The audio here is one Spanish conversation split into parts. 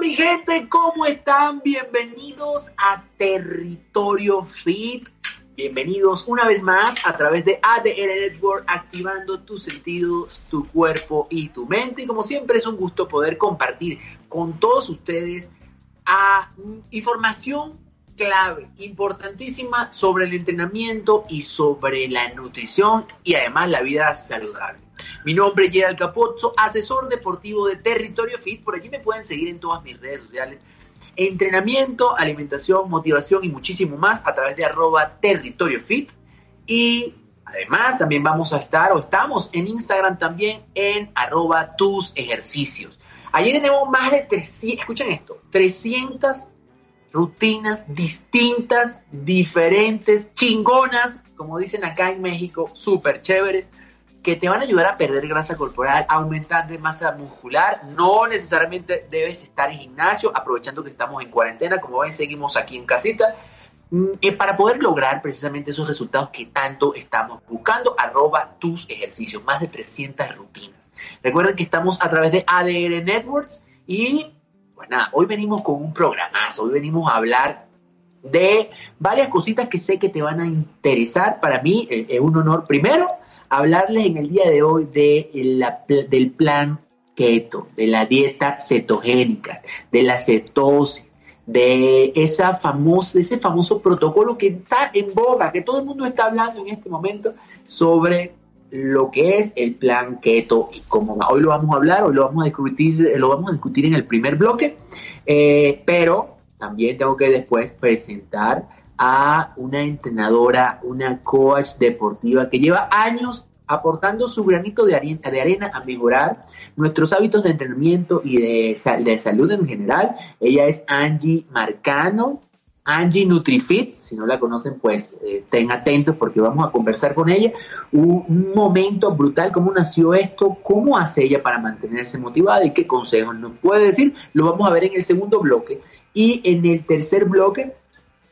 Mi gente, ¿cómo están? Bienvenidos a Territorio Fit. Bienvenidos una vez más a través de ADN Network, activando tus sentidos, tu cuerpo y tu mente. Y como siempre es un gusto poder compartir con todos ustedes a información clave, importantísima sobre el entrenamiento y sobre la nutrición y además la vida saludable. Mi nombre es Gerald Capozzo, asesor deportivo de Territorio Fit. Por allí me pueden seguir en todas mis redes sociales. Entrenamiento, alimentación, motivación y muchísimo más a través de arroba Territorio Fit. Y además también vamos a estar o estamos en Instagram también en arroba tus ejercicios. Allí tenemos más de 300, escuchen esto, 300 rutinas distintas, diferentes, chingonas, como dicen acá en México, súper chéveres, que te van a ayudar a perder grasa corporal, aumentar de masa muscular. No necesariamente debes estar en gimnasio, aprovechando que estamos en cuarentena, como ven, seguimos aquí en casita. Mm, eh, para poder lograr precisamente esos resultados que tanto estamos buscando, arroba tus ejercicios, más de 300 rutinas. Recuerden que estamos a través de ADR Networks y pues nada, hoy venimos con un programazo, hoy venimos a hablar de varias cositas que sé que te van a interesar. Para mí eh, es un honor, primero, hablarles en el día de hoy de del plan keto, de la dieta cetogénica, de la cetosis, de ese famoso protocolo que está en boga, que todo el mundo está hablando en este momento sobre lo que es el plan keto y cómo Hoy lo vamos a hablar, hoy lo vamos a discutir, lo vamos a discutir en el primer bloque, eh, pero también tengo que después presentar a una entrenadora, una coach deportiva que lleva años aportando su granito de arena, de arena a mejorar nuestros hábitos de entrenamiento y de, de salud en general. Ella es Angie Marcano. Angie NutriFit, si no la conocen, pues eh, estén atentos porque vamos a conversar con ella. Un, momento brutal, cómo nació esto, cómo hace ella para mantenerse motivada y qué consejos nos puede decir. Lo vamos a ver en el segundo bloque. Y en el tercer bloque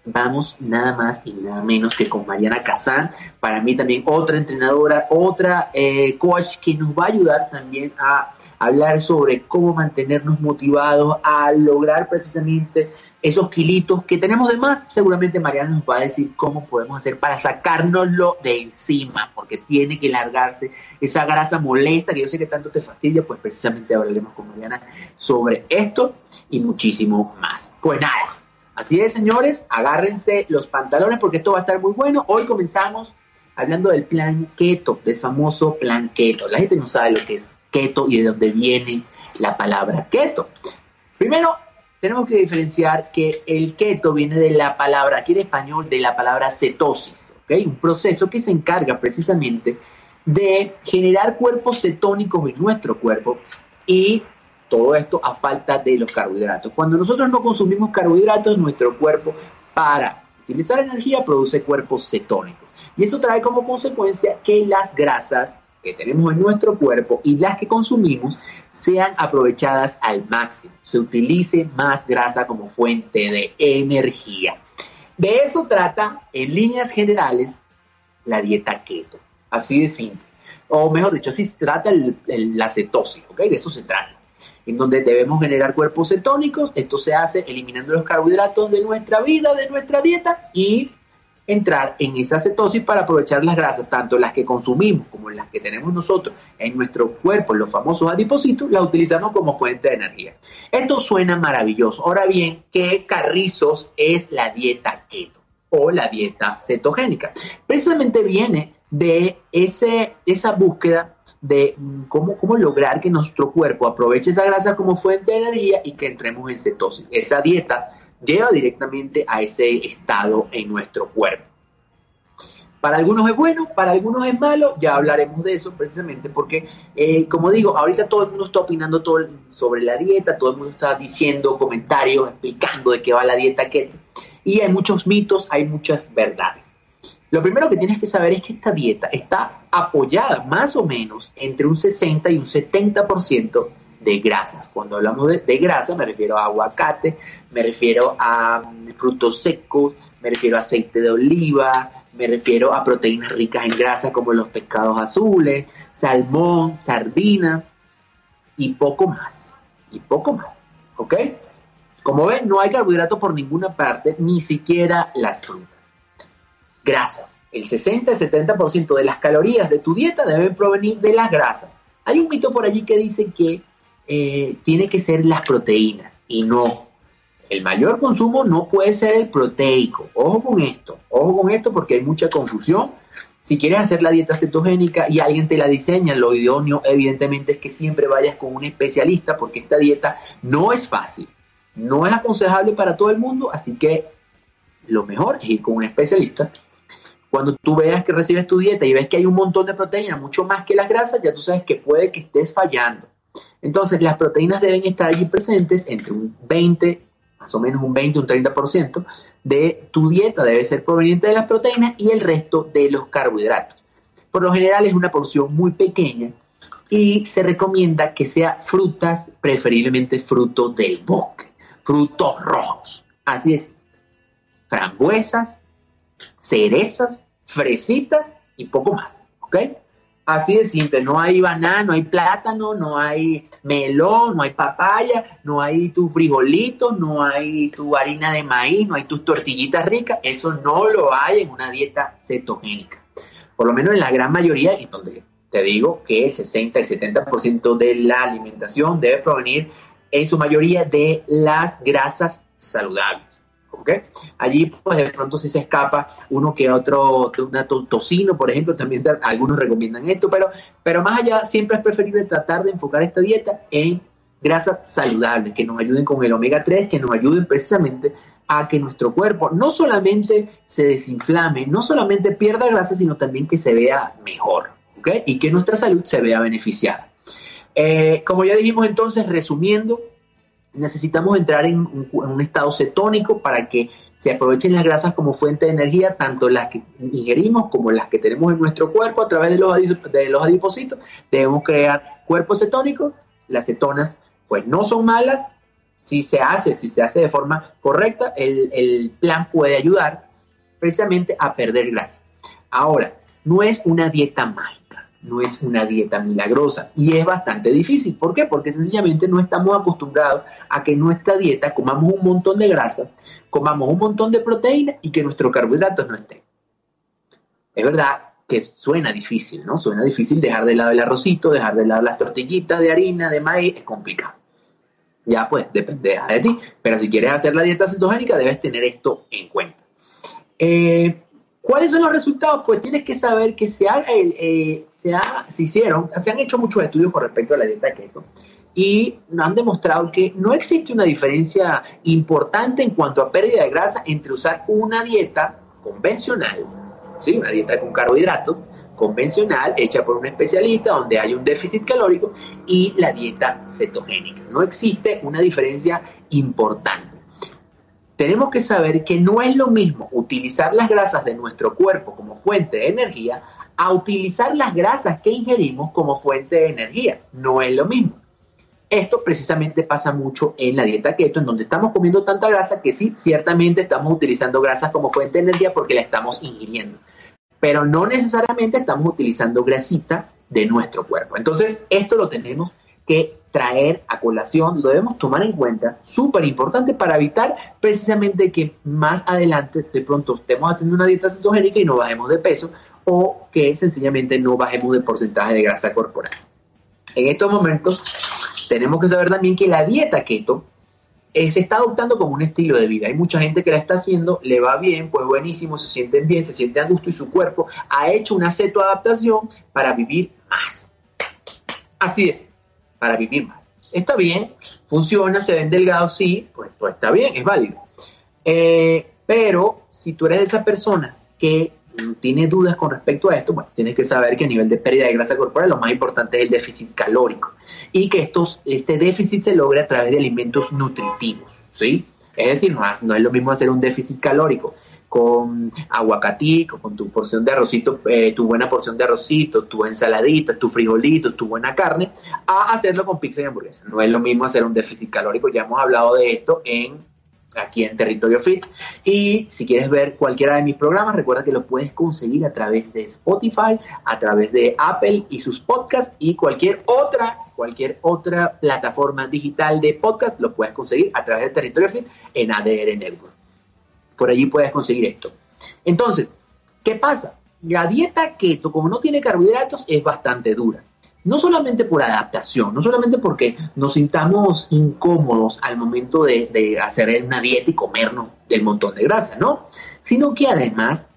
vamos nada más y nada menos que con Mariana Kazán, para mí también otra entrenadora, otra eh, coach que nos va a ayudar también a hablar sobre cómo mantenernos motivados a lograr precisamente esos kilitos que tenemos de más, seguramente Mariana nos va a decir cómo podemos hacer para sacárnoslo de encima, porque tiene que largarse esa grasa molesta que yo sé que tanto te fastidia, pues precisamente hablaremos con Mariana sobre esto y muchísimo más. Pues nada, así es señores, agárrense los pantalones porque esto va a estar muy bueno. Hoy comenzamos hablando del plan keto, del famoso plan keto. La gente no sabe lo que es keto y de dónde viene la palabra keto. Primero, tenemos que diferenciar que el keto viene de la palabra, aquí en español, de la palabra cetosis, ¿ok? Un proceso que se encarga precisamente de generar cuerpos cetónicos en nuestro cuerpo y todo esto a falta de los carbohidratos. Cuando nosotros no consumimos carbohidratos, nuestro cuerpo para utilizar energía produce cuerpos cetónicos. Y eso trae como consecuencia que las grasas que tenemos en nuestro cuerpo y las que consumimos sean aprovechadas al máximo. Se utilice más grasa como fuente de energía. De eso trata, en líneas generales, la dieta keto. Así de simple. O mejor dicho, así se trata la cetosis, ¿ok? De eso se trata. En donde debemos generar cuerpos cetónicos. Esto se hace eliminando los carbohidratos de nuestra vida, de nuestra dieta y entrar en esa cetosis para aprovechar las grasas, tanto las que consumimos como las que tenemos nosotros en nuestro cuerpo, los famosos adipocitos, las utilizamos como fuente de energía. Esto suena maravilloso. Ahora bien, ¿qué carrizos es la dieta keto o la dieta cetogénica? Precisamente viene de ese, esa búsqueda de mm, cómo, cómo lograr que nuestro cuerpo aproveche esa grasa como fuente de energía y que entremos en cetosis. Esa dieta lleva directamente a ese estado en nuestro cuerpo. Para algunos es bueno, para algunos es malo, ya hablaremos de eso precisamente porque, eh, como digo, ahorita todo el mundo está opinando todo sobre la dieta, todo el mundo está diciendo comentarios, explicando de qué va la dieta keto. Y hay muchos mitos, hay muchas verdades. Lo primero que tienes que saber es que esta dieta está apoyada más o menos entre un 60 y un 70% de grasas. Cuando hablamos de, grasa me refiero a aguacate, me refiero a mm, frutos secos, me refiero a aceite de oliva, me refiero a proteínas ricas en grasa como los pescados azules, salmón, sardina y poco más. Y poco más. ¿Ok? Como ven, no hay carbohidratos por ninguna parte, ni siquiera las frutas. Grasas. El 60-70% de las calorías de tu dieta deben provenir de las grasas. Hay un mito por allí que dice que eh, tiene que ser las proteínas y no. El mayor consumo no puede ser el proteico. Ojo con esto, ojo con esto porque hay mucha confusión. Si quieres hacer la dieta cetogénica y alguien te la diseña, lo idóneo evidentemente es que siempre vayas con un especialista porque esta dieta no es fácil, no es aconsejable para todo el mundo, así que lo mejor es ir con un especialista. Cuando tú veas que recibes tu dieta y ves que hay un montón de proteínas, mucho más que las grasas, ya tú sabes que puede que estés fallando. Entonces, las proteínas deben estar allí presentes entre un 20, más o menos un 20, un 30% de tu dieta debe ser proveniente de las proteínas y el resto de los carbohidratos. Por lo general es una porción muy pequeña y se recomienda que sea frutas, preferiblemente frutos del bosque, frutos rojos. Así es, frambuesas, cerezas, fresitas y poco más, ¿ok? Así de simple, no hay banana, no hay plátano, no hay melón, no hay papaya, no hay tu frijolito, no hay tu harina de maíz, no hay tus tortillitas ricas, eso no lo hay en una dieta cetogénica. Por lo menos en la gran mayoría, y donde te digo que el 60, el 70% de la alimentación debe provenir en su mayoría de las grasas saludables. Allí, pues de pronto si se escapa uno que otro, una tocino, por ejemplo, también algunos recomiendan esto, pero, pero más allá siempre es preferible tratar de enfocar esta dieta en grasas saludables, que nos ayuden con el omega 3, que nos ayuden precisamente a que nuestro cuerpo no solamente se desinflame, no solamente pierda grasa, sino también que se vea mejor. Y que nuestra salud se vea beneficiada. Eh, como ya dijimos entonces, resumiendo, necesitamos entrar en un, estado cetónico para que se aprovechen las grasas como fuente de energía, tanto las que ingerimos como las que tenemos en nuestro cuerpo a través de los, de los adipocitos. Debemos crear cuerpos cetónicos. Las cetonas, pues no son malas. Si se hace, si se hace de forma correcta, el, el plan puede ayudar precisamente a perder grasa. Ahora, no es una dieta mágica no es una dieta milagrosa y es bastante difícil. ¿Por qué? Porque sencillamente no estamos acostumbrados a que nuestra dieta comamos un montón de grasa, comamos un montón de proteína y que nuestros carbohidratos no estén. Es verdad que suena difícil, ¿no? Suena difícil dejar de lado el arrocito, dejar de lado las tortillitas de harina, de maíz, es complicado. Ya pues depende de ti, pero si quieres hacer la dieta cetogénica debes tener esto en cuenta. Eh, ¿Cuáles son los resultados? Pues tienes que saber que se, haga el, eh, se, hicieron, se han hecho muchos estudios con respecto a la dieta keto y han demostrado que no existe una diferencia importante en cuanto a pérdida de grasa entre usar una dieta convencional, ¿sí? una dieta con carbohidratos convencional hecha por un especialista donde hay un déficit calórico y la dieta cetogénica. No existe una diferencia importante tenemos que saber que no es lo mismo utilizar las grasas de nuestro cuerpo como fuente de energía a utilizar las grasas que ingerimos como fuente de energía. No es lo mismo. Esto precisamente pasa mucho en la dieta keto, en donde estamos comiendo tanta grasa que sí, ciertamente estamos utilizando grasas como fuente de energía porque la estamos ingiriendo. Pero no necesariamente estamos utilizando grasita de nuestro cuerpo. Entonces, esto lo tenemos que traer a colación, lo debemos tomar en cuenta, súper importante para evitar precisamente que más adelante de pronto estemos haciendo una dieta cetogénica y no bajemos de peso o que sencillamente no bajemos de porcentaje de grasa corporal. En estos momentos tenemos que saber también que la dieta keto eh, se está adoptando como un estilo de vida. Hay mucha gente que la está haciendo, le va bien, pues buenísimo, se sienten bien, se sienten a gusto y su cuerpo ha hecho una cetoadaptación para vivir más. Así es, para vivir más. Está bien, funciona, se ven delgados, sí, pues, pues está bien, es válido. Eh, pero si tú eres de esas personas que tiene dudas con respecto a esto, bueno, tienes que saber que a nivel de pérdida de grasa corporal lo más importante es el déficit calórico y que estos, este déficit se logra a través de alimentos nutritivos, ¿sí? Es decir, no, no es lo mismo hacer un déficit calórico con aguacatico, con tu porción de arrocito, eh, tu buena porción de arrocito, tu ensaladita, tu frijolito, tu buena carne, a hacerlo con pizza y hamburguesa. No es lo mismo hacer un déficit calórico, ya hemos hablado de esto en aquí en Territorio Fit. Y si quieres ver cualquiera de mis programas, recuerda que lo puedes conseguir a través de Spotify, a través de Apple y sus podcasts y cualquier otra, cualquier otra plataforma digital de podcast, lo puedes conseguir a través de Territorio Fit en ADR Network. Por allí puedes conseguir esto. Entonces, ¿qué pasa? La dieta keto, como no tiene carbohidratos, es bastante dura no solamente por adaptación, no solamente porque nos sintamos incómodos al momento de, hacer una dieta y comernos el montón de grasa, ¿no? Sino que además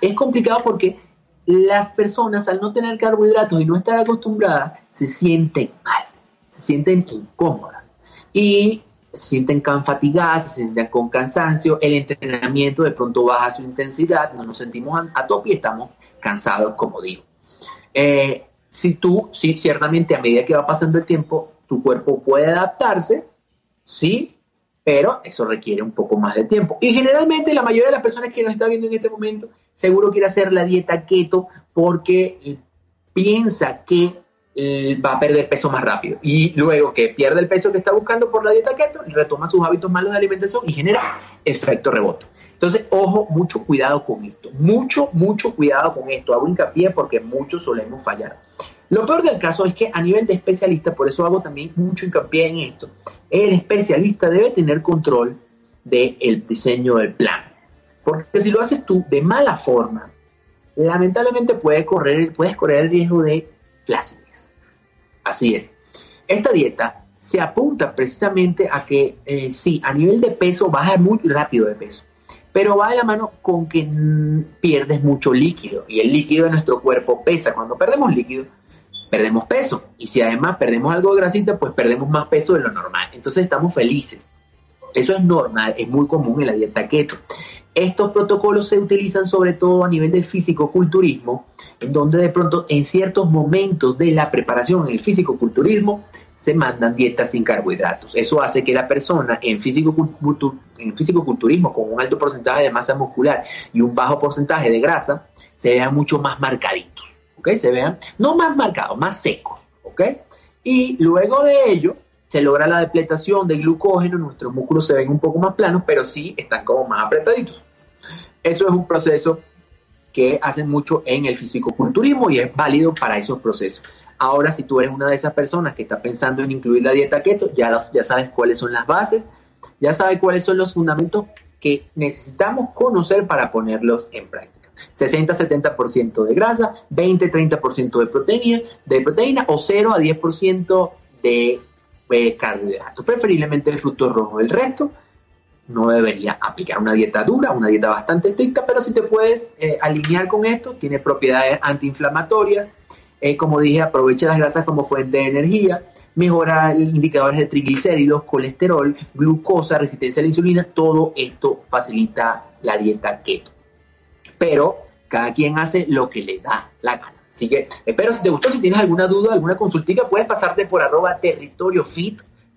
es complicado porque las personas al no tener carbohidratos y no estar acostumbradas se sienten mal, se sienten incómodas y se sienten can fatigadas, se sienten con cansancio, el entrenamiento de pronto baja su intensidad, no nos sentimos a, tope y estamos cansados, como digo. Eh, si tú, sí, ciertamente a medida que va pasando el tiempo, tu cuerpo puede adaptarse, sí, pero eso requiere un poco más de tiempo. Y generalmente la mayoría de las personas que nos está viendo en este momento seguro quiere hacer la dieta keto porque piensa que eh, va a perder peso más rápido. Y luego que pierde el peso que está buscando por la dieta keto, retoma sus hábitos malos de alimentación y genera efecto rebote. Entonces, ojo, mucho cuidado con esto. Mucho, mucho cuidado con esto. Hago hincapié porque muchos solemos fallar. Lo peor del caso es que a nivel de especialista, por eso hago también mucho hincapié en esto, el especialista debe tener control del diseño del plan. Porque si lo haces tú de mala forma, lamentablemente puedes correr, correr el riesgo de flácidos. Así es. Esta dieta se apunta precisamente a que eh, sí, a nivel de peso baja muy rápido de peso pero va de la mano con que pierdes mucho líquido y el líquido de nuestro cuerpo pesa. Cuando perdemos líquido, perdemos peso y si además perdemos algo de grasita, pues perdemos más peso de lo normal. Entonces estamos felices. Eso es normal, es muy común en la dieta keto. Estos protocolos se utilizan sobre todo a nivel de físico-culturismo, en donde de pronto en ciertos momentos de la preparación en el físico-culturismo se mandan dietas sin carbohidratos. Eso hace que la persona en físico-culturismo con un alto porcentaje de masa muscular y un bajo porcentaje de grasa se vean mucho más marcaditos, ¿ok? Se vean, no más marcados, más secos, ¿ok? Y luego de ello se logra la depletación de glucógeno, nuestros músculos se ven un poco más planos, pero sí están como más apretaditos. Eso es un proceso que hacen mucho en el fisicoculturismo y es válido para esos procesos. Ahora, si tú eres una de esas personas que está pensando en incluir la dieta keto, ya, ya sabes cuáles son las bases, ya sabes cuáles son los fundamentos que necesitamos conocer para ponerlos en práctica. 60-70% de grasa, 20-30% de proteína, de proteína o 0 a 10% de eh, carbohidratos, preferiblemente el fruto rojo. El resto no debería aplicar una dieta dura, una dieta bastante estricta, pero si te puedes eh, alinear con esto, tiene propiedades antiinflamatorias, eh, como dije, aprovecha las grasas como fuente de energía, mejora indicadores de triglicéridos, colesterol, glucosa, resistencia a la insulina, todo esto facilita la dieta keto. Pero cada quien hace lo que le da la gana. Así que espero si te gustó, si tienes alguna duda, alguna consultica, puedes pasarte por arroba territorio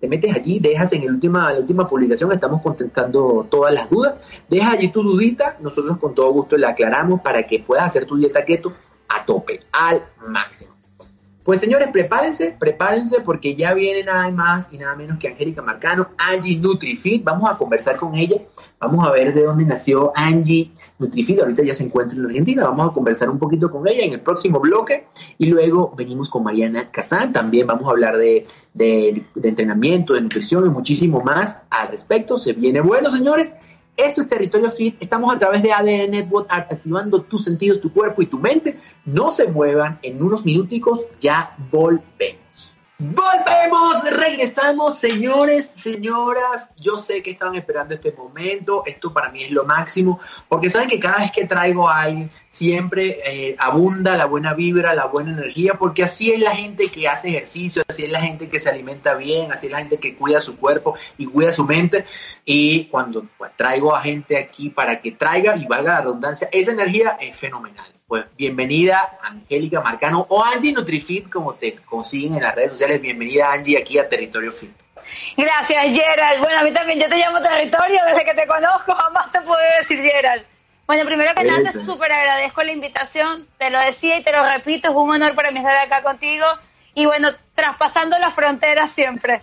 te metes allí, dejas en, la última publicación, estamos contestando todas las dudas, deja allí tu dudita, nosotros con todo gusto la aclaramos para que puedas hacer tu dieta keto a tope, al máximo. Pues señores, prepárense, prepárense porque ya viene nada más y nada menos que Angélica Marcano, Angie NutriFit. Vamos a conversar con ella, vamos a ver de dónde nació Angie NutriFit. Ahorita ya se encuentra en Argentina, vamos a conversar un poquito con ella en el próximo bloque y luego venimos con Mariana Kazan. También vamos a hablar de, de entrenamiento, de nutrición y muchísimo más al respecto. Se viene bueno, señores. Esto es Territorio Fit. Estamos a través de ADN Network activando tus sentidos, tu cuerpo y tu mente. No se muevan. En unos minuticos ya volvemos. Volvemos, regresamos, señores, señoras. Yo sé que estaban esperando este momento. Esto para mí es lo máximo, porque saben que cada vez que traigo a alguien siempre eh, abunda la buena vibra, la buena energía, porque así es la gente que hace ejercicio, así es la gente que se alimenta bien, así es la gente que cuida su cuerpo y cuida su mente. Y cuando pues, traigo a gente aquí para que traiga y valga la redundancia, esa energía es fenomenal. Pues bienvenida Angélica Marcano o Angie Nutrifit, como te consiguen en las redes sociales. Bienvenida Angie aquí a Territorio Fit. Gracias Gerald. Bueno, a mí también yo te llamo Territorio desde que te conozco, jamás te puedo decir Gerald. Bueno, primero que nada, te súper agradezco la invitación, te lo decía y te lo repito, es un honor para mí estar acá contigo y bueno, traspasando las fronteras siempre.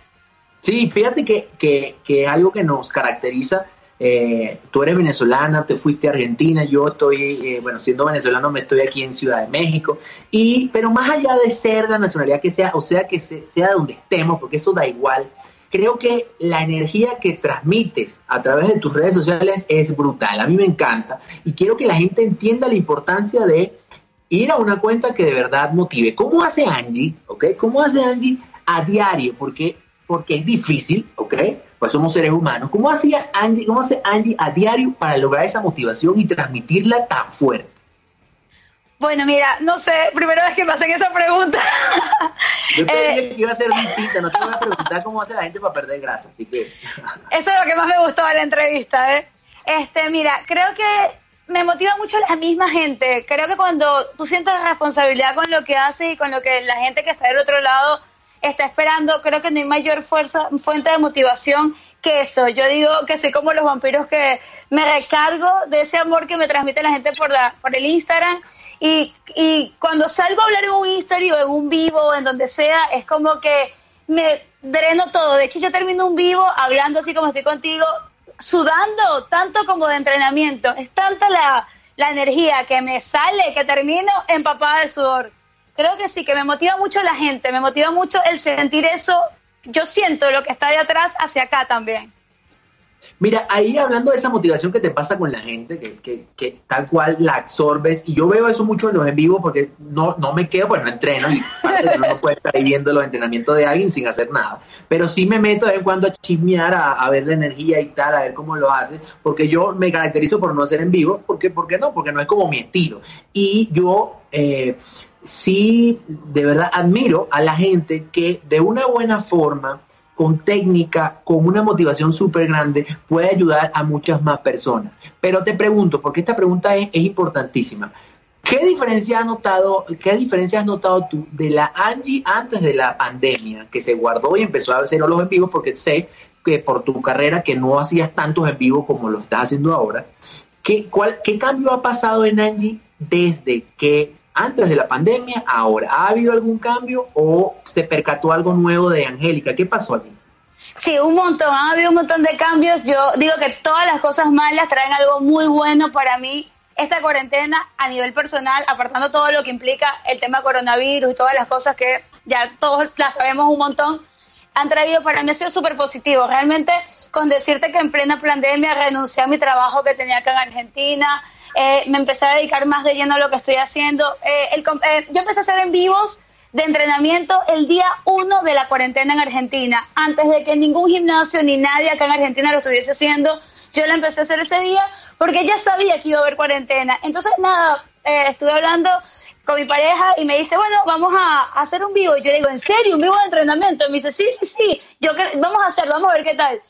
Sí, fíjate que, que, que algo que nos caracteriza eh, tú eres venezolana, te fuiste a Argentina, yo estoy, eh, bueno, siendo venezolano me estoy aquí en Ciudad de México, y, pero más allá de ser la nacionalidad que sea, o sea que sea donde estemos, porque eso da igual, creo que la energía que transmites a través de tus redes sociales es brutal, a mí me encanta, y quiero que la gente entienda la importancia de ir a una cuenta que de verdad motive. ¿Cómo hace Angie? ¿Ok? ¿Cómo hace Angie a diario? Porque, porque es difícil, ¿ok? Pues somos seres humanos. ¿Cómo hacía Angie, cómo hace Angie a diario para lograr esa motivación y transmitirla tan fuerte? Bueno, mira, no sé, primera vez que me hacen esa pregunta. Yo creía eh, que iba a ser distinta, no te voy a preguntar cómo hace la gente para perder grasa, así que... Eso es lo que más me gustó de la entrevista, ¿eh? Este, mira, creo que me motiva mucho la misma gente. Creo que cuando tú sientes la responsabilidad con lo que haces y con lo que la gente que está del otro lado está esperando, creo que no hay mayor fuerza, fuente de motivación que eso. Yo digo que soy como los vampiros que me recargo de ese amor que me transmite la gente por, la, por el Instagram y, y cuando salgo a hablar en un history o en un vivo o en donde sea, es como que me dreno todo. De hecho, yo termino un vivo hablando así como estoy contigo, sudando tanto como de entrenamiento. Es tanta la, la energía que me sale que termino empapada de sudor creo que sí, que me motiva mucho la gente, me motiva mucho el sentir eso. Yo siento lo que está de atrás hacia acá también. Mira, ahí hablando de esa motivación que te pasa con la gente, que, que, tal cual la absorbes, y yo veo eso mucho en los en vivo porque no, no me quedo, pues no entreno, y no puede estar ahí viendo los entrenamientos de alguien sin hacer nada. Pero sí me meto de vez en cuando a chismear, a, ver la energía y tal, a ver cómo lo hace, porque yo me caracterizo por no hacer en vivo, porque, ¿por qué no? Porque no es como mi estilo. Y yo... Eh, sí, de verdad admiro a la gente que de una buena forma, con técnica, con una motivación súper grande, puede ayudar a muchas más personas. Pero te pregunto, porque esta pregunta es, importantísima. ¿Qué diferencia has notado, qué diferencia has notado tú de la Angie antes de la pandemia, que se guardó y empezó a hacer los en vivos, porque sé que por tu carrera que no hacías tantos en vivo como lo estás haciendo ahora, ¿qué, ¿qué cambio ha pasado en Angie desde que antes de la pandemia, ahora. ¿Ha habido algún cambio o se percató algo nuevo de Angélica? ¿Qué pasó allí? Sí, un montón, ha habido un montón de cambios. Yo digo que todas las cosas malas traen algo muy bueno para mí. Esta cuarentena a nivel personal, apartando todo lo que implica el tema coronavirus y todas las cosas que ya todos las sabemos un montón, han traído para mí ha sido súper positivo. Realmente, con decirte que en plena pandemia renuncié a mi trabajo que tenía acá en Argentina, eh, me empecé a dedicar más de lleno a lo que estoy haciendo. Eh, eh, yo empecé a hacer en vivos de entrenamiento el día uno de la cuarentena en Argentina, antes de que ningún gimnasio ni nadie acá en Argentina lo estuviese haciendo. Yo la empecé a hacer ese día porque ya sabía que iba a haber cuarentena. Entonces, nada, estuve hablando con mi pareja y me dice, bueno, vamos a, hacer un vivo. Y yo le digo, ¿en serio? ¿Un vivo de entrenamiento? Y me dice, sí, sí, sí, yo vamos a hacerlo, vamos a ver qué tal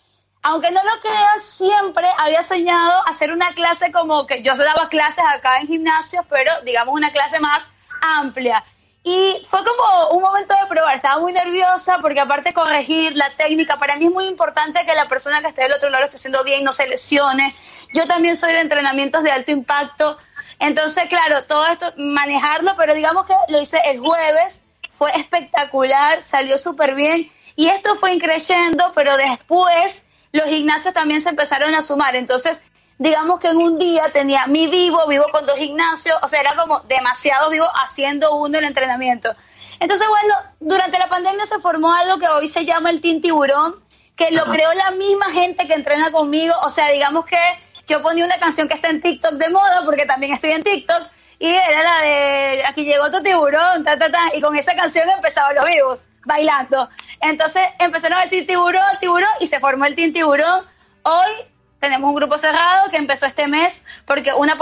aunque no lo creas, siempre había soñado hacer una clase como que yo daba clases acá en gimnasios, pero digamos una clase más amplia. Y fue como un momento de probar, estaba muy nerviosa porque aparte corregir la técnica, para mí es muy importante que la persona que esté del otro lado esté haciendo bien, no se lesione. Yo también soy de entrenamientos de alto impacto, entonces claro, todo esto, manejarlo, pero digamos que lo hice el jueves, fue espectacular, salió súper bien y esto fue increyendo, pero después los gimnasios también se empezaron a sumar. Entonces, digamos que en un día tenía mi vivo, vivo con dos gimnasios, o sea, era como demasiado vivo haciendo uno el entrenamiento. Entonces, bueno, durante la pandemia se formó algo que hoy se llama el Team Tiburón, que lo creó la misma gente que entrena conmigo, o sea, digamos que yo ponía una canción que está en TikTok de moda, porque también estoy en TikTok, y era la de aquí llegó tu tiburón, ta, ta, ta, y con esa canción empezaban los vivos bailando. Entonces empezaron a decir tiburón, tiburón y se formó el Team Tiburón. Hoy tenemos un grupo cerrado que empezó este mes porque una,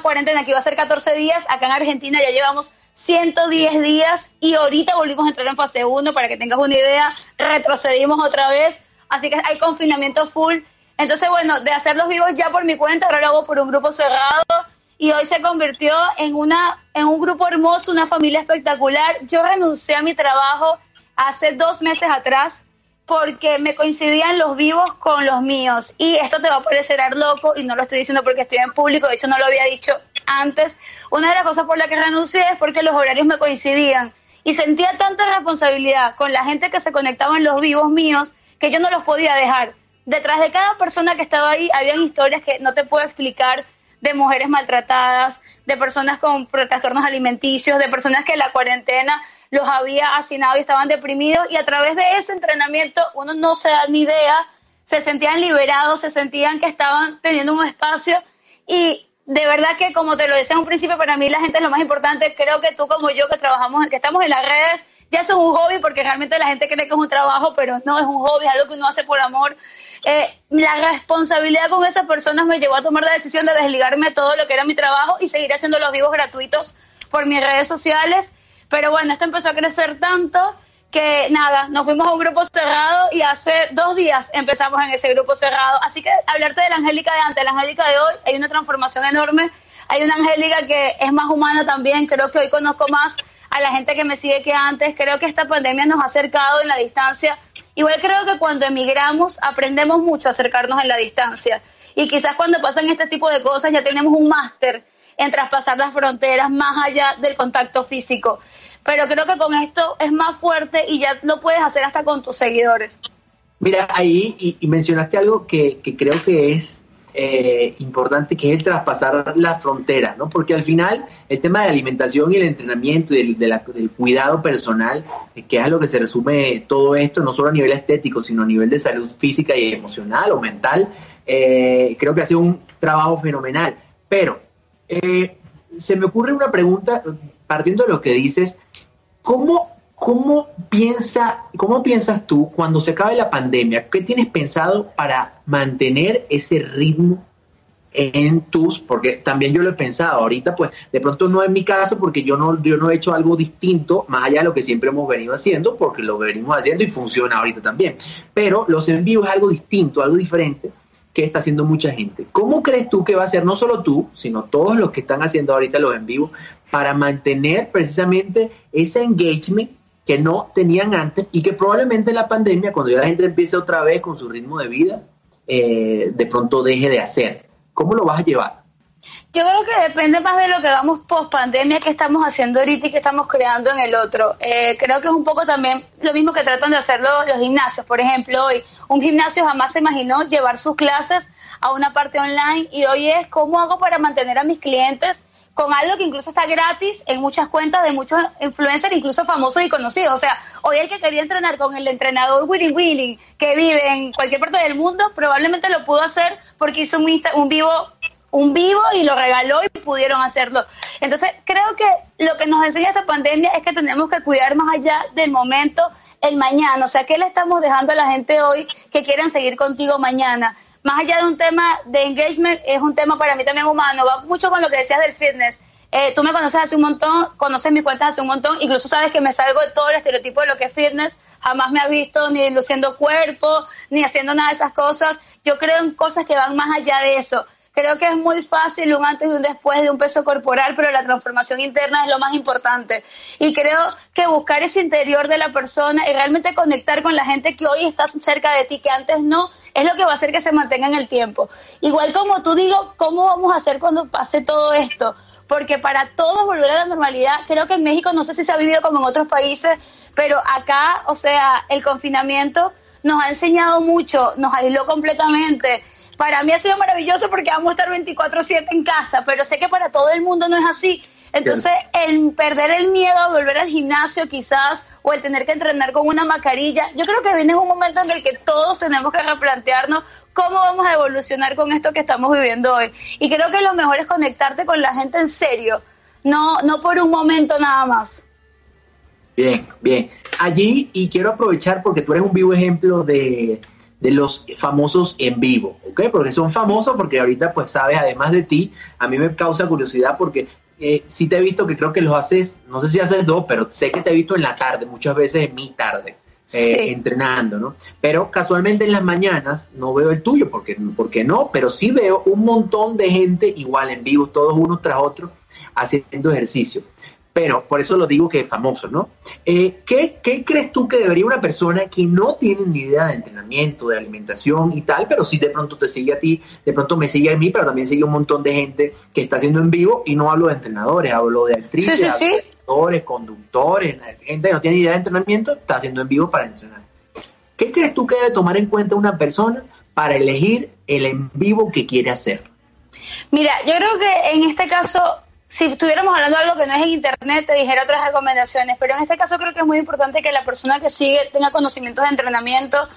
cuarentena que iba a ser 14 días, acá en Argentina ya llevamos 110 días y ahorita volvimos a entrar en fase 1 para que tengas una idea, retrocedimos otra vez, así que hay confinamiento full. Entonces, bueno, de hacer los vivos ya por mi cuenta, ahora lo hago por un grupo cerrado y hoy se convirtió en, una, en un grupo hermoso, una familia espectacular. Yo renuncié a mi trabajo hace dos meses atrás porque me coincidían los vivos con los míos. Y esto te va a parecer loco y no lo estoy diciendo porque estoy en público, de hecho no lo había dicho antes. Una de las cosas por las que renuncié es porque los horarios me coincidían y sentía tanta responsabilidad con la gente que se conectaba en los vivos míos que yo no los podía dejar. Detrás de cada persona que estaba ahí habían historias que no te puedo explicar de mujeres maltratadas, de personas con trastornos alimenticios, de personas que la cuarentena los había hacinado y estaban deprimidos y a través de ese entrenamiento uno no se da ni idea, se sentían liberados, se sentían que estaban teniendo un espacio y de verdad que como te lo decía en un principio, para mí la gente es lo más importante, creo que tú como yo que trabajamos, que estamos en las redes, ya es un hobby porque realmente la gente cree que es un trabajo, pero no es un hobby, es algo que uno hace por amor. Eh, la responsabilidad con esas personas me llevó a tomar la decisión de desligarme de todo lo que era mi trabajo y seguir haciendo los vivos gratuitos por mis redes sociales. Pero bueno, esto empezó a crecer tanto que nada, nos fuimos a un grupo cerrado y hace dos días empezamos en ese grupo cerrado. Así que hablarte de la Angélica de antes, la Angélica de hoy, hay una transformación enorme. Hay una Angélica que es más humana también, creo que hoy conozco más a la gente que me sigue que antes. Creo que esta pandemia nos ha acercado en la distancia. Igual creo que cuando emigramos aprendemos mucho a acercarnos en la distancia. Y quizás cuando pasan este tipo de cosas ya tenemos un máster en traspasar las fronteras más allá del contacto físico. Pero creo que con esto es más fuerte y ya lo puedes hacer hasta con tus seguidores. Mira, ahí y, mencionaste algo que, que creo que es eh, importante que es el traspasar la frontera, ¿no? Porque al final el tema de alimentación y el entrenamiento y del, cuidado personal, eh, que es a lo que se resume todo esto, no solo a nivel estético, sino a nivel de salud física y emocional o mental, eh, creo que ha sido un trabajo fenomenal. Pero se me ocurre una pregunta, partiendo de lo que dices, ¿cómo ¿Cómo, piensa, ¿Cómo piensas tú cuando se acabe la pandemia? ¿Qué tienes pensado para mantener ese ritmo en tus, porque también yo lo he pensado, ahorita pues de pronto no es mi caso porque yo no, yo no he hecho algo distinto, más allá de lo que siempre hemos venido haciendo, porque lo venimos haciendo y funciona ahorita también. Pero los envíos es algo distinto, algo diferente que está haciendo mucha gente. ¿Cómo crees tú que va a ser no solo tú, sino todos los que están haciendo ahorita los envíos para mantener precisamente ese engagement que no tenían antes y que probablemente la pandemia, cuando ya la gente empiece otra vez con su ritmo de vida, eh, de pronto deje de hacer. ¿Cómo lo vas a llevar? Yo creo que depende más de lo que hagamos post pandemia que estamos haciendo ahorita y que estamos creando en el otro. Eh, creo que es un poco también lo mismo que tratan de hacer los, los gimnasios. Por ejemplo, hoy un gimnasio jamás se imaginó llevar sus clases a una parte online y hoy es cómo hago para mantener a mis clientes con algo que incluso está gratis en muchas cuentas de muchos influencers, incluso famosos y conocidos. O sea, hoy el que quería entrenar con el entrenador Willy Willy, que vive en cualquier parte del mundo, probablemente lo pudo hacer porque hizo un, un vivo un vivo y lo regaló y pudieron hacerlo. Entonces, creo que lo que nos enseña esta pandemia es que tenemos que cuidar más allá del momento, el mañana. O sea, ¿qué le estamos dejando a la gente hoy que quieran seguir contigo mañana? Más allá de un tema de engagement, es un tema para mí también humano, va mucho con lo que decías del fitness. Eh, tú me conoces hace un montón, conoces mis cuentas hace un montón, incluso sabes que me salgo de todo el estereotipo de lo que es fitness, jamás me has visto ni luciendo cuerpo, ni haciendo nada de esas cosas. Yo creo en cosas que van más allá de eso. Creo que es muy fácil un antes y un después de un peso corporal, pero la transformación interna es lo más importante. Y creo que buscar ese interior de la persona y realmente conectar con la gente que hoy está cerca de ti, que antes no, es lo que va a hacer que se mantenga en el tiempo. Igual como tú digo, ¿cómo vamos a hacer cuando pase todo esto? Porque para todos volver a la normalidad, creo que en México no sé si se ha vivido como en otros países, pero acá, o sea, el confinamiento nos ha enseñado mucho, nos aisló completamente para mí ha sido maravilloso porque vamos a estar 24/7 en casa, pero sé que para todo el mundo no es así. Entonces, el perder el miedo a volver al gimnasio quizás, o el tener que entrenar con una mascarilla, yo creo que viene un momento en el que todos tenemos que replantearnos cómo vamos a evolucionar con esto que estamos viviendo hoy. Y creo que lo mejor es conectarte con la gente en serio, no, no por un momento nada más. Bien, bien. Allí, y quiero aprovechar porque tú eres un vivo ejemplo de, de los famosos en vivo, ¿ok? Porque son famosos porque ahorita pues sabes, además de ti, a mí me causa curiosidad porque eh, sí te he visto que creo que los haces, no sé si haces dos, pero sé que te he visto en la tarde, muchas veces en mi tarde, eh, entrenando, ¿no? Pero casualmente en las mañanas no veo el tuyo, porque, porque no, pero sí veo un montón de gente igual en vivo, todos unos tras otros, haciendo ejercicio pero por eso lo digo que es famoso, ¿no? Eh, ¿qué, crees tú que debería una persona que no tiene ni idea de entrenamiento, de alimentación y tal, pero sí de pronto te sigue a ti, de pronto me sigue a mí, pero también sigue un montón de gente que está haciendo en vivo y no hablo de entrenadores, hablo de actrices, conductores, gente que no tiene idea de entrenamiento, está haciendo en vivo para entrenar. ¿Qué crees tú que debe tomar en cuenta una persona para elegir el en vivo que quiere hacer? Mira, yo creo que en este caso, si estuviéramos hablando de algo que no es en internet, te dijera otras recomendaciones, pero en este caso creo que es muy importante que la persona que sigue tenga conocimientos de entrenamiento.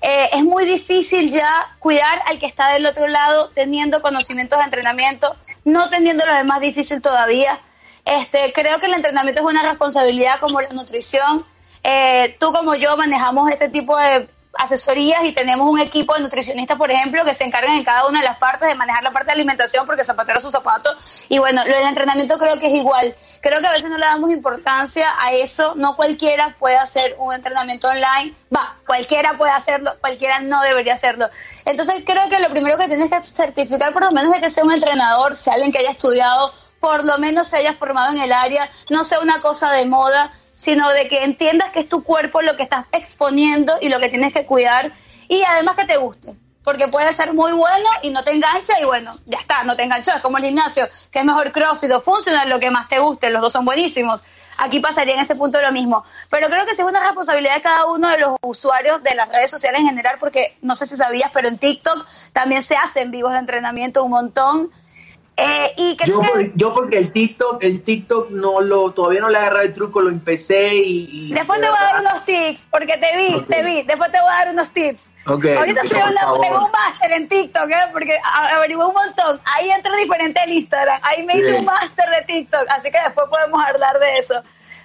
Eh, es muy difícil ya cuidar al que está del otro lado teniendo conocimientos de entrenamiento, no teniéndolo es más difícil todavía. Este, creo que el entrenamiento es una responsabilidad como la nutrición. Eh, tú como yo manejamos este tipo de asesorías y tenemos un equipo de nutricionistas, por ejemplo, que se encargan en cada una de las partes de manejar la parte de alimentación porque zapatero su zapato. Y bueno, lo del entrenamiento creo que es igual. Creo que a veces no le damos importancia a eso. No cualquiera puede hacer un entrenamiento online. Va, cualquiera puede hacerlo, cualquiera no debería hacerlo. Entonces creo que lo primero que tienes que certificar por lo menos es que sea un entrenador, sea alguien que haya estudiado, por lo menos se haya formado en el área, no sea una cosa de moda sino de que entiendas que es tu cuerpo lo que estás exponiendo y lo que tienes que cuidar y además que te guste. Porque puede ser muy bueno y no te engancha y bueno, ya está, no te enganchó. Es como el gimnasio, que es mejor crossfit o funcional, lo que más te guste, los dos son buenísimos. Aquí pasaría en ese punto lo mismo. Pero creo que es una responsabilidad de cada uno de los usuarios de las redes sociales en general, porque no sé si sabías, pero en TikTok también se hacen vivos de entrenamiento un montón. Eh, y yo, porque el TikTok, el TikTok no lo, todavía no le agarré el truco, lo empecé y... después te voy a dar unos tips, porque te vi, te vi, después te voy a dar unos tips. Ahorita tengo un máster en TikTok, ¿eh? porque averigué un montón. Ahí entro diferente en Instagram, ahí me hice un máster de TikTok, así que después podemos hablar de eso.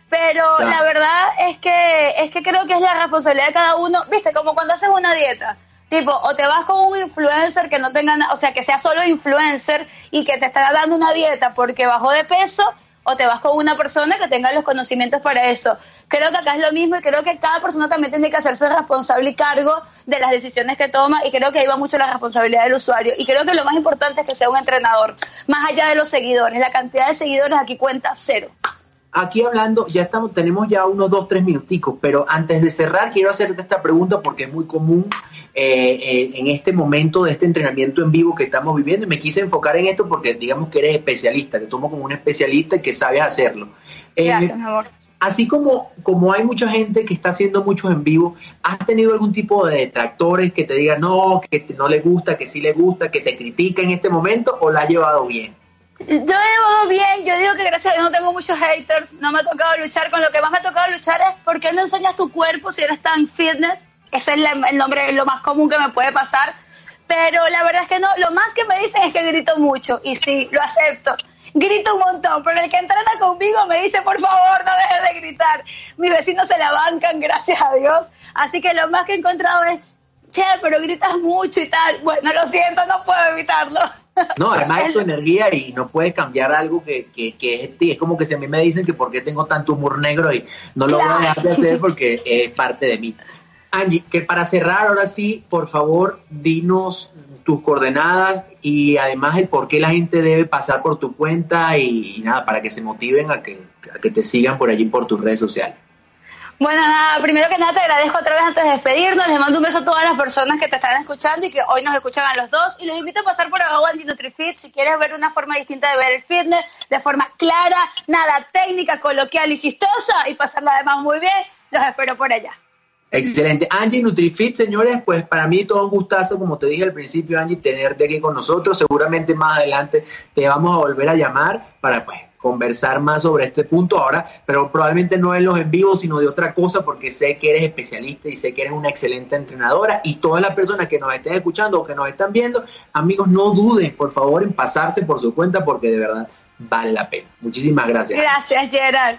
Pero la verdad es que, es que creo que es la responsabilidad de cada uno, viste, como cuando haces una dieta Tipo, o te vas con un influencer que no tenga, o sea, que sea solo influencer y que te estará dando una dieta porque bajó de peso, o te vas con una persona que tenga los conocimientos para eso. Creo que acá es lo mismo y creo que cada persona también tiene que hacerse responsable y cargo de las decisiones que toma y creo que ahí va mucho la responsabilidad del usuario. Y creo que lo más importante es que sea un entrenador, más allá de los seguidores. La cantidad de seguidores aquí cuenta cero aquí hablando, ya estamos, tenemos ya unos dos, tres minuticos, pero antes de cerrar quiero hacerte esta pregunta porque es muy común eh, eh, en este momento de este entrenamiento en vivo que estamos viviendo y me quise enfocar en esto porque digamos que eres especialista, te tomo como un especialista y que sabes hacerlo. Eh, Gracias, amor. Así como, como hay mucha gente que está haciendo muchos en vivo, ¿has tenido algún tipo de detractores que te digan no, que no le gusta, que sí le gusta, que te critica en este momento o la ha llevado bien? Yo he llevado bien, yo digo que gracias a Dios no tengo muchos haters, no me ha tocado luchar, con lo que más me ha tocado luchar es por qué no enseñas tu cuerpo si eres tan fitness, ese es el nombre, lo más común que me puede pasar, pero la verdad es que no, lo más que me dicen es que grito mucho, y sí, lo acepto, grito un montón, pero el que entrena conmigo me dice, por favor, no dejes de gritar, mis vecinos se la bancan, gracias a Dios, así que lo más que he encontrado es, che, pero gritas mucho y tal, bueno, lo siento, no puedo evitarlo. No, además es tu energía y no puedes cambiar algo que, que, que es ti. Es como que si a mí me dicen que por qué tengo tanto humor negro y no lo voy a dejar de hacer porque es parte de mí. Angie, que para cerrar ahora sí, por favor, dinos tus coordenadas y además el por qué la gente debe pasar por tu cuenta y, nada, para que se motiven a que, a que te sigan por allí por tus redes sociales. Bueno, nada, primero que nada te agradezco otra vez antes de despedirnos. Les mando un beso a todas las personas que te están escuchando y que hoy nos escuchan a los dos. Y los invito a pasar por Agua NutriFit si quieres ver una forma distinta de ver el fitness, de forma clara, nada técnica, coloquial y chistosa y pasarla además muy bien. Los espero por allá. Excelente. Angie NutriFit, señores, pues para mí todo un gustazo, como te dije al principio, Angie, tenerte aquí con nosotros. Seguramente más adelante te vamos a volver a llamar para pues conversar más sobre este punto ahora, pero probablemente no en los en vivo, sino de otra cosa, porque sé que eres especialista y sé que eres una excelente entrenadora y todas las personas que nos estén escuchando o que nos están viendo, amigos, no duden, por favor, en pasarse por su cuenta, porque de verdad vale la pena. Muchísimas gracias. Gracias, Gerard.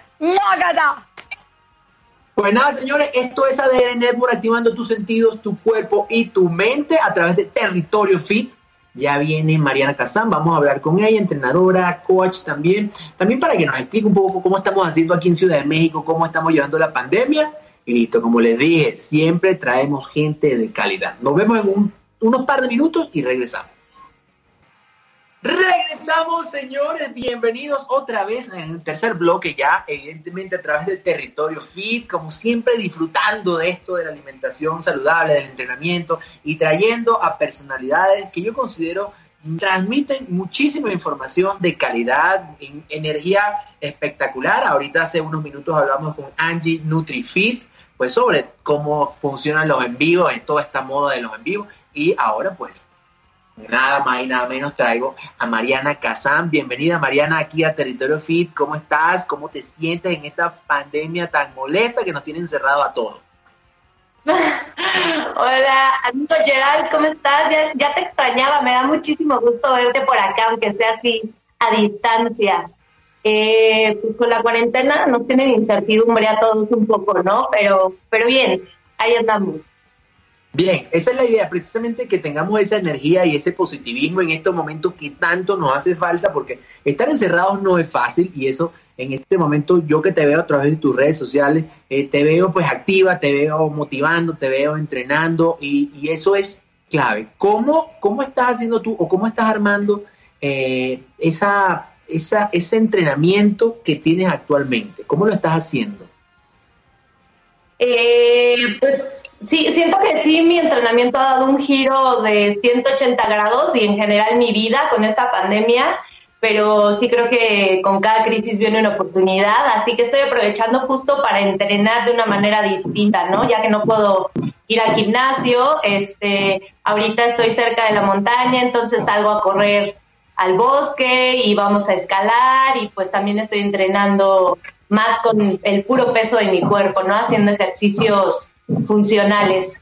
Pues nada, señores, esto es ADN Network activando tus sentidos, tu cuerpo y tu mente a través de Territorio Fit ya viene Mariana Kazán, vamos a hablar con ella, entrenadora, coach también, también para que nos explique un poco cómo estamos haciendo aquí en Ciudad de México, cómo estamos llevando la pandemia. Y listo, como les dije, siempre traemos gente de calidad. Nos vemos en unos par de minutos y regresamos. Regresamos, señores. Bienvenidos otra vez en el tercer bloque ya, evidentemente a través del territorio fit, como siempre disfrutando de esto de la alimentación saludable, del entrenamiento y trayendo a personalidades que yo considero transmiten muchísima información de calidad, energía espectacular. Ahorita hace unos minutos hablamos con Angie NutriFit pues sobre cómo funcionan los en vivos, en toda esta moda de los en vivos. Y ahora pues nada más y nada menos traigo a Mariana Kazán. Bienvenida Mariana aquí a Territorio Fit. ¿Cómo estás? ¿Cómo te sientes en esta pandemia tan molesta que nos tiene encerrado a todos? Hola, amigo Gerald, ¿cómo estás? Ya, te extrañaba, me da muchísimo gusto verte por acá, aunque sea así a distancia. Eh, pues con la cuarentena nos tienen incertidumbre a todos un poco, ¿no? Pero, pero bien, ahí andamos. Bien, esa es la idea, precisamente que tengamos esa energía y ese positivismo en estos momentos que tanto nos hace falta, porque estar encerrados no es fácil y eso en este momento yo que te veo a través de tus redes sociales, eh, te veo pues activa, te veo motivando, te veo entrenando y, eso es clave. ¿Cómo, ¿Cómo estás haciendo tú o cómo estás armando eh, esa, esa, ese entrenamiento que tienes actualmente? ¿Cómo lo estás haciendo? Eh, pues sí, siento que sí, mi entrenamiento ha dado un giro de 180 grados y en general mi vida con esta pandemia, pero sí creo que con cada crisis viene una oportunidad, así que estoy aprovechando justo para entrenar de una manera distinta, ¿no? Ya que no puedo ir al gimnasio, este, ahorita estoy cerca de la montaña, entonces salgo a correr al bosque y vamos a escalar y pues también estoy entrenando más con el puro peso de mi cuerpo, ¿no? Haciendo ejercicios funcionales.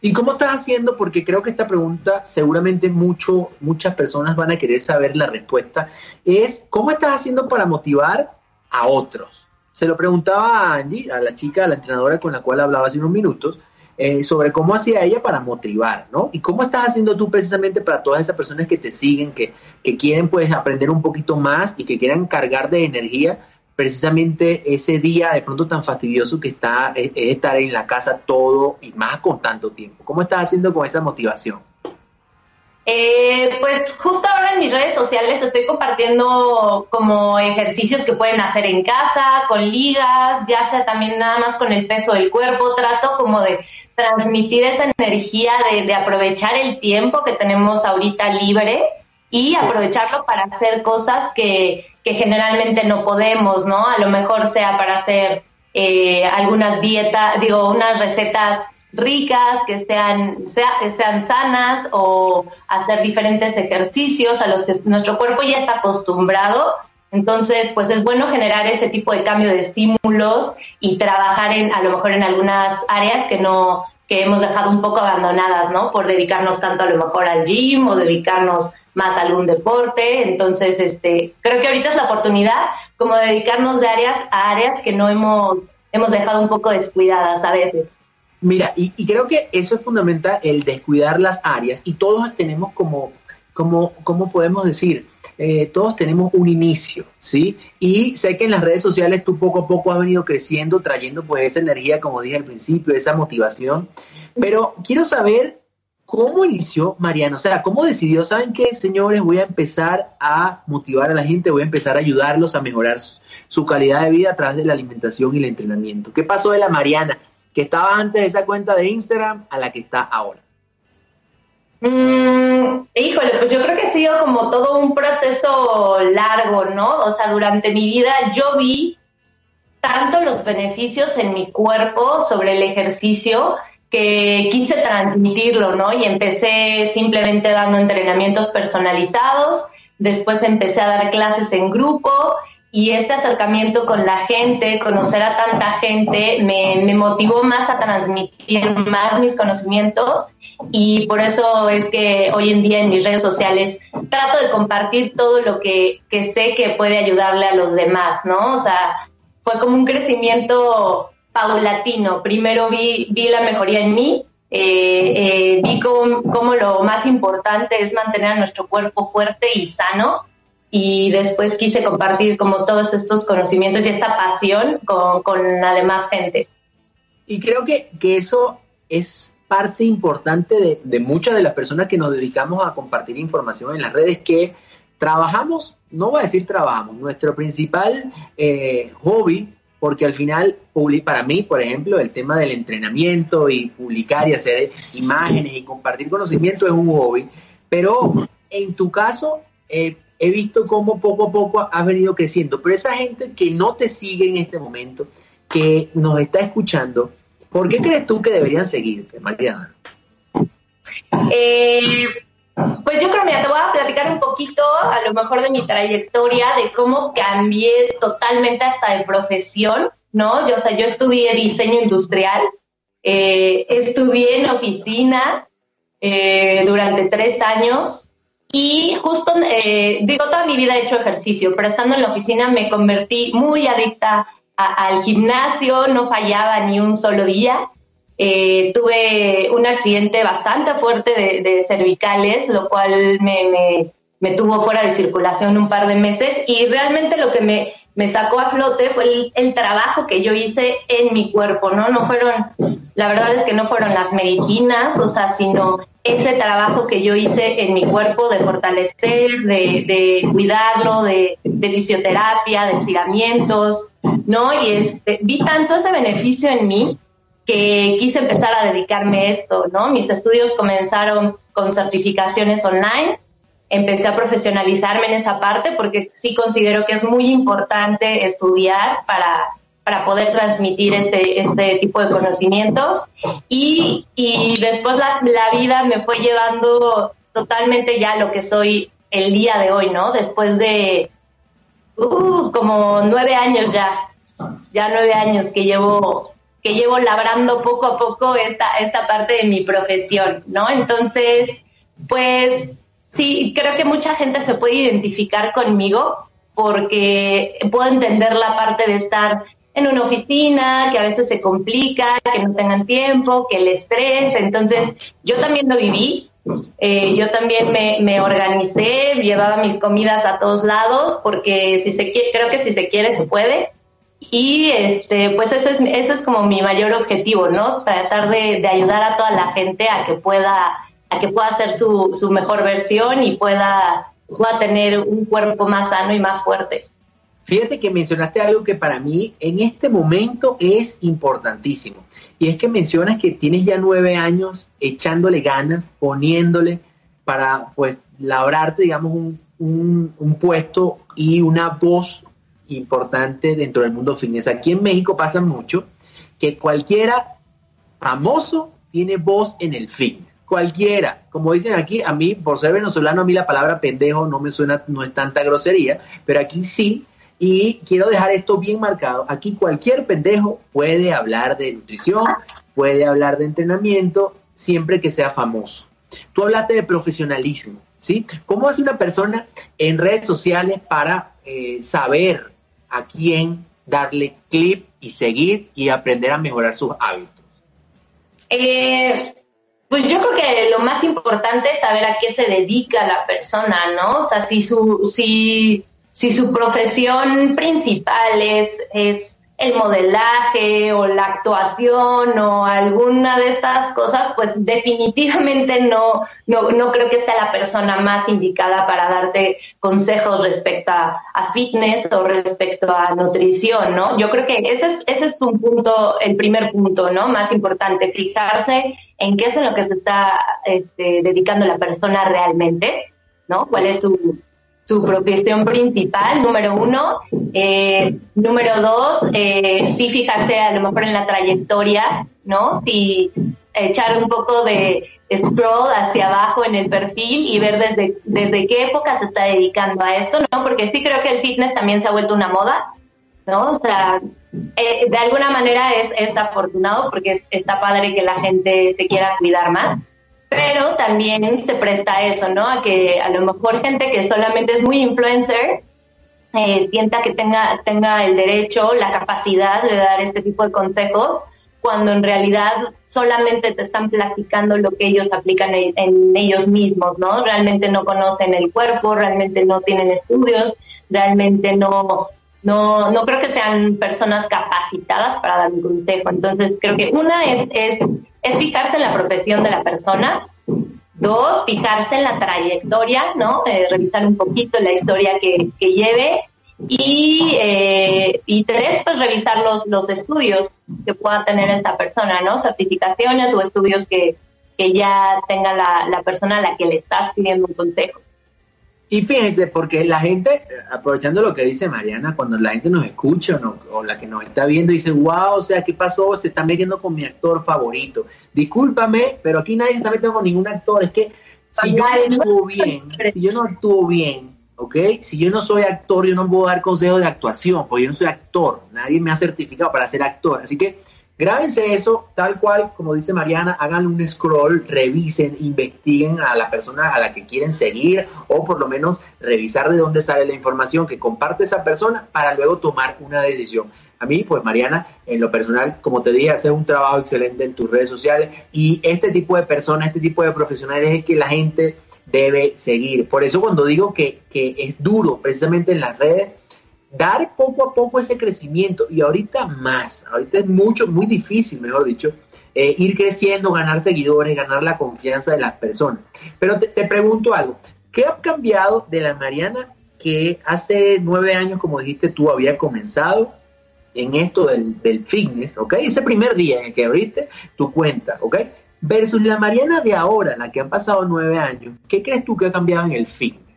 ¿Y cómo estás haciendo? Porque creo que esta pregunta seguramente mucho, muchas personas van a querer saber la respuesta. Es, ¿cómo estás haciendo para motivar a otros? Se lo preguntaba a Angie, a la chica, a la entrenadora con la cual hablaba hace unos minutos, eh, sobre cómo hacía ella para motivar, ¿no? Y cómo estás haciendo tú precisamente para todas esas personas que te siguen, que, que quieren pues aprender un poquito más y que quieran cargar de energía precisamente ese día de pronto tan fastidioso que está es, estar en la casa todo y más con tanto tiempo. ¿Cómo estás haciendo con esa motivación? Eh, pues justo ahora en mis redes sociales estoy compartiendo como ejercicios que pueden hacer en casa, con ligas, ya sea también nada más con el peso del cuerpo. Trato como de transmitir esa energía de, de aprovechar el tiempo que tenemos ahorita libre y aprovecharlo para hacer cosas que, que generalmente no podemos, ¿no? A lo mejor sea para hacer eh, algunas dietas, digo, unas recetas ricas, que sean, sea, que sean sanas o hacer diferentes ejercicios a los que nuestro cuerpo ya está acostumbrado. Entonces, pues es bueno generar ese tipo de cambio de estímulos y trabajar en, a lo mejor en algunas áreas que no, que hemos dejado un poco abandonadas, ¿no? Por dedicarnos tanto a lo mejor al gym o dedicarnos más algún deporte. Entonces, este, creo que ahorita es la oportunidad como de dedicarnos de áreas a áreas que no hemos, hemos dejado un poco descuidadas a veces. Mira, y, creo que eso es fundamental, el descuidar las áreas, y todos tenemos como, como, ¿cómo podemos decir? Eh, todos tenemos un inicio, ¿sí? Y sé que en las redes sociales tú poco a poco has venido creciendo, trayendo pues esa energía, como dije al principio, esa motivación, pero quiero saber ¿Cómo inició Mariano? O sea, ¿cómo decidió? ¿Saben qué, señores? Voy a empezar a motivar a la gente, voy a empezar a ayudarlos a mejorar su, calidad de vida a través de la alimentación y el entrenamiento. ¿Qué pasó de la Mariana que estaba antes de esa cuenta de Instagram a la que está ahora? Mm, híjole, pues yo creo que ha sido como todo un proceso largo, ¿no? O sea, durante mi vida yo vi tanto los beneficios en mi cuerpo sobre el ejercicio que quise transmitirlo, ¿no? Y empecé simplemente dando entrenamientos personalizados, después empecé a dar clases en grupo y este acercamiento con la gente, conocer a tanta gente, me, me, motivó más a transmitir más mis conocimientos y por eso es que hoy en día en mis redes sociales trato de compartir todo lo que, que sé que puede ayudarle a los demás, ¿no? O sea, fue como un crecimiento paulatino. Primero vi, vi la mejoría en mí, eh, eh, vi cómo, lo más importante es mantener a nuestro cuerpo fuerte y sano y después quise compartir como todos estos conocimientos y esta pasión con, con la demás gente. Y creo que, que eso es parte importante de, de, muchas de las personas que nos dedicamos a compartir información en las redes que trabajamos, no voy a decir trabajamos, nuestro principal eh, hobby porque al final, para mí, por ejemplo, el tema del entrenamiento y publicar y hacer imágenes y compartir conocimiento es un hobby, pero en tu caso eh, he visto cómo poco a poco has venido creciendo, pero esa gente que no te sigue en este momento, que nos está escuchando, ¿Por qué crees tú que deberían seguirte, Mariana? Eh, pues yo creo, mira, te voy a platicar un poquito, a lo mejor de mi trayectoria, de cómo cambié totalmente hasta de profesión, ¿no? Yo, o sea, yo estudié diseño industrial, eh, estudié en oficina eh, durante tres años y justo, eh, digo, toda mi vida he hecho ejercicio, pero estando en la oficina me convertí muy adicta al gimnasio, no fallaba ni un solo día. Eh, tuve un accidente bastante fuerte de, cervicales, lo cual me, me, tuvo fuera de circulación un par de meses y realmente lo que me, me sacó a flote fue el, trabajo que yo hice en mi cuerpo, ¿no? No fueron, la verdad es que no fueron las medicinas, o sea, sino ese trabajo que yo hice en mi cuerpo de fortalecer, de, de cuidarlo, de, de, fisioterapia, de estiramientos, ¿no? Y este, vi tanto ese beneficio en mí que quise empezar a dedicarme a esto, ¿no? Mis estudios comenzaron con certificaciones online, empecé a profesionalizarme en esa parte porque sí considero que es muy importante estudiar para, para poder transmitir este, este tipo de conocimientos y, y después la, la vida me fue llevando totalmente ya a lo que soy el día de hoy, ¿no? Después de uh, como nueve años ya, ya nueve años que llevo que llevo labrando poco a poco esta, esta parte de mi profesión, ¿no? Entonces, pues sí, creo que mucha gente se puede identificar conmigo porque puedo entender la parte de estar en una oficina, que a veces se complica, que no tengan tiempo, que el estrés. Entonces, yo también lo viví. Eh, yo también me, me, organicé, llevaba mis comidas a todos lados, porque si se quiere, creo que si se quiere, se puede. Y este, pues ese es, ese es como mi mayor objetivo, ¿no? Tratar de, ayudar a toda la gente a que pueda, a que pueda hacer su, su mejor versión y pueda, pueda tener un cuerpo más sano y más fuerte. Fíjate que mencionaste algo que para mí en este momento es importantísimo. Y es que mencionas que tienes ya nueve años echándole ganas, poniéndole para pues labrarte, digamos, un, un puesto y una voz importante dentro del mundo fitness. Aquí en México pasa mucho que cualquiera famoso tiene voz en el fitness. Cualquiera, como dicen aquí, a mí, por ser venezolano, a mí la palabra pendejo no me suena, no es tanta grosería, pero aquí sí, y quiero dejar esto bien marcado. Aquí cualquier pendejo puede hablar de nutrición, puede hablar de entrenamiento, siempre que sea famoso. Tú hablaste de profesionalismo, ¿sí? ¿Cómo hace una persona en redes sociales para eh, saber a quién darle clip y seguir y aprender a mejorar sus hábitos? Eh, pues yo creo que lo más importante es saber a qué se dedica la persona, ¿no? O sea, si su, si, si su profesión principal es, es el modelaje o la actuación o alguna de estas cosas, pues definitivamente no, no, no creo que sea la persona más indicada para darte consejos respecto a, fitness o respecto a nutrición, ¿no? Yo creo que ese es, ese es un punto, el primer punto, ¿no? Más importante, fijarse en qué es en lo que se está este, dedicando la persona realmente, ¿no? ¿Cuál es su, su profesión principal, número uno. Eh, número dos, eh, sí fijarse a lo mejor en la trayectoria, ¿no? Si echar un poco de scroll hacia abajo en el perfil y ver desde, desde qué época se está dedicando a esto, ¿no? Porque sí creo que el fitness también se ha vuelto una moda, ¿no? O sea, eh, de alguna manera es, es afortunado porque está padre que la gente se quiera cuidar más pero también se presta a eso, ¿no? A que a lo mejor gente que solamente es muy influencer eh, sienta que tenga, tenga el derecho, la capacidad de dar este tipo de consejos, cuando en realidad solamente te están platicando lo que ellos aplican en, ellos mismos, ¿no? Realmente no conocen el cuerpo, realmente no tienen estudios, realmente no, no, no creo que sean personas capacitadas para dar un consejo. Entonces, creo que una es, es es fijarse en la profesión de la persona. Dos, fijarse en la trayectoria, ¿no? Eh, revisar un poquito la historia que, lleve. Y, eh, y tres, pues revisar los, los estudios que pueda tener esta persona, ¿no? Certificaciones o estudios que, que ya tenga la, la persona a la que le estás pidiendo un consejo. Y fíjense, porque la gente, aprovechando lo que dice Mariana, cuando la gente nos escucha o, no, o, la que nos está viendo dice, wow, o sea, ¿qué pasó? Se está metiendo con mi actor favorito. Discúlpame, pero aquí nadie se está metiendo con ningún actor. Es que si yo no actúo bien, si yo no actúo bien, ¿ok? Si yo no soy actor, yo no puedo dar consejos de actuación, porque yo no soy actor. Nadie me ha certificado para ser actor. Así que Grábense eso tal cual, como dice Mariana, hagan un scroll, revisen, investiguen a la persona a la que quieren seguir o por lo menos revisar de dónde sale la información que comparte esa persona para luego tomar una decisión. A mí, pues Mariana, en lo personal, como te dije, hace un trabajo excelente en tus redes sociales y este tipo de personas, este tipo de profesionales es el que la gente debe seguir. Por eso cuando digo que, que es duro precisamente en las redes, dar poco a poco ese crecimiento y ahorita más, ahorita es mucho, muy difícil, mejor dicho, eh, ir creciendo, ganar seguidores, ganar la confianza de las personas. Pero te, pregunto algo, ¿qué ha cambiado de la Mariana que hace nueve años, como dijiste, tú habías comenzado en esto del, del fitness, ¿ok? Ese primer día en el que abriste tu cuenta, ¿ok? Versus la Mariana de ahora, la que han pasado nueve años, ¿qué crees tú que ha cambiado en el fitness?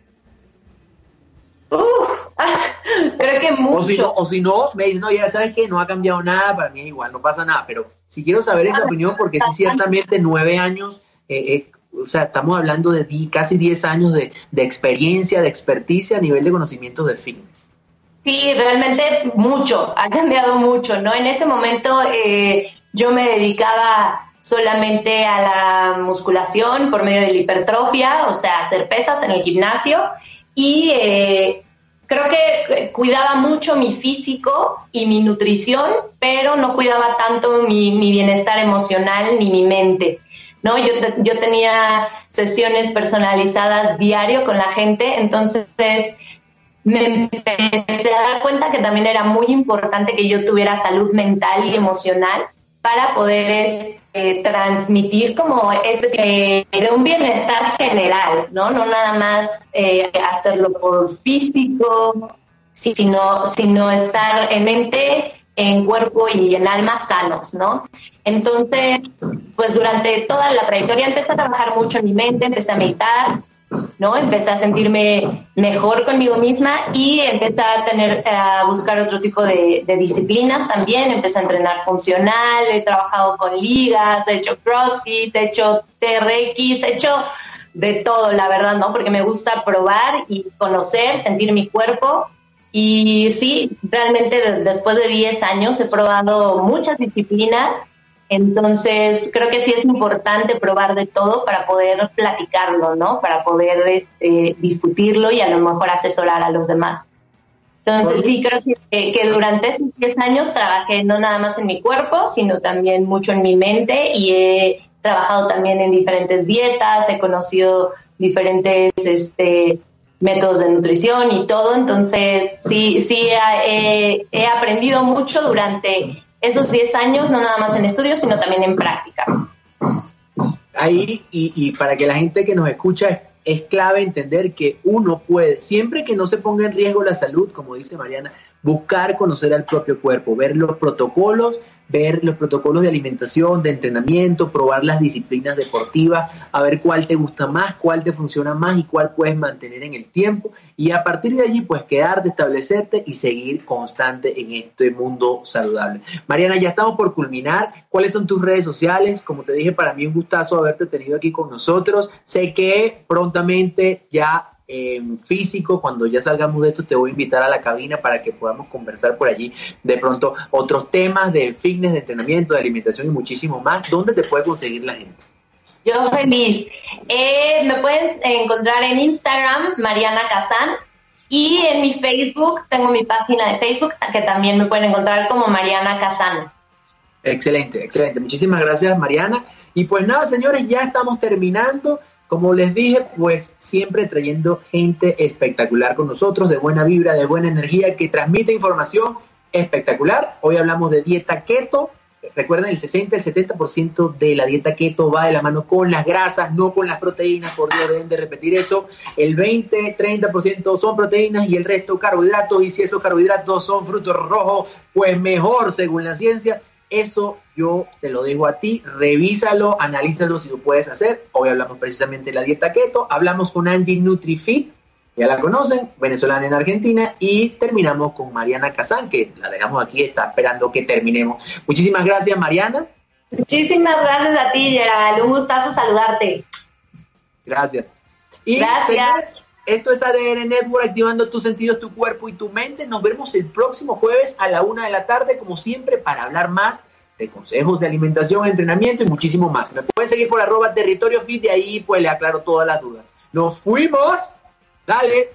creo que mucho. O si, no, o si no, me dicen, no, ya sabes que no ha cambiado nada, para mí es igual, no pasa nada. Pero si quiero saber esa opinión, porque sí, ciertamente nueve años, eh, eh, o sea, estamos hablando de casi diez años de, experiencia, de experticia a nivel de conocimientos de fitness. Sí, realmente mucho, ha cambiado mucho, ¿no? En ese momento eh, yo me dedicaba solamente a la musculación por medio de la hipertrofia, o sea, hacer pesas en el gimnasio y eh, creo que cuidaba mucho mi físico y mi nutrición, pero no cuidaba tanto mi, bienestar emocional ni mi mente. ¿no? Yo, yo tenía sesiones personalizadas diario con la gente, entonces me empecé a dar cuenta que también era muy importante que yo tuviera salud mental y emocional para poder eh, transmitir como este de un bienestar general, ¿no? No nada más eh, hacerlo por físico, sino, sino estar en mente, en cuerpo y en alma sanos, ¿no? Entonces, pues durante toda la trayectoria empecé a trabajar mucho en mi mente, empecé a meditar, ¿no? Empecé a sentirme mejor conmigo misma y empecé a tener, a buscar otro tipo de, disciplinas también. Empecé a entrenar funcional, he trabajado con ligas, he hecho CrossFit, he hecho TRX, he hecho de todo, la verdad, ¿no? Porque me gusta probar y conocer, sentir mi cuerpo. Y sí, realmente después de 10 años he probado muchas disciplinas entonces, creo que sí es importante probar de todo para poder platicarlo, ¿no? Para poder este, discutirlo y a lo mejor asesorar a los demás. Entonces, sí, creo que, que, durante esos 10 años trabajé no nada más en mi cuerpo, sino también mucho en mi mente y he trabajado también en diferentes dietas, he conocido diferentes este, métodos de nutrición y todo. Entonces, sí, sí he, he aprendido mucho durante esos 10 años, no nada más en estudios, sino también en práctica. Ahí, y, para que la gente que nos escucha, es clave entender que uno puede, siempre que no se ponga en riesgo la salud, como dice Mariana, buscar conocer al propio cuerpo, ver los protocolos ver los protocolos de alimentación, de entrenamiento, probar las disciplinas deportivas, a ver cuál te gusta más, cuál te funciona más y cuál puedes mantener en el tiempo. Y a partir de allí, pues quedarte, establecerte y seguir constante en este mundo saludable. Mariana, ya estamos por culminar. ¿Cuáles son tus redes sociales? Como te dije, para mí un gustazo haberte tenido aquí con nosotros. Sé que prontamente ya físico. Cuando ya salgamos de esto, te voy a invitar a la cabina para que podamos conversar por allí de pronto otros temas de fitness, de entrenamiento, de alimentación y muchísimo más. ¿Dónde te puede conseguir la gente? Yo feliz. Eh, me pueden encontrar en Instagram, Mariana Kazan, y en mi Facebook, tengo mi página de Facebook, que también me pueden encontrar como Mariana Kazan. Excelente, excelente. Muchísimas gracias, Mariana. Y pues nada, señores, ya estamos terminando. Como les dije, pues siempre trayendo gente espectacular con nosotros, de buena vibra, de buena energía, que transmite información espectacular. Hoy hablamos de dieta keto. Recuerden, el 60, el 70% de la dieta keto va de la mano con las grasas, no con las proteínas, por Dios deben de repetir eso. El 20, 30% son proteínas y el resto carbohidratos. Y si esos carbohidratos son frutos rojos, pues mejor según la ciencia. Eso yo te lo dejo a ti, revísalo, analízalo si lo puedes hacer. Hoy hablamos precisamente de la dieta keto, hablamos con Angie NutriFit, ya la conocen, venezolana en Argentina, y terminamos con Mariana Kazán, que la dejamos aquí, está esperando que terminemos. Muchísimas gracias, Mariana. Muchísimas gracias a ti, Gerald. Un gustazo saludarte. Gracias. Y gracias. Esto es ADN Network, activando tus sentidos, tu cuerpo y tu mente. Nos vemos el próximo jueves a la una de la tarde, como siempre, para hablar más de consejos de alimentación, entrenamiento y muchísimo más. Pueden seguir por arroba territorio fit, y ahí pues le aclaro todas las dudas. ¡Nos fuimos! Dale.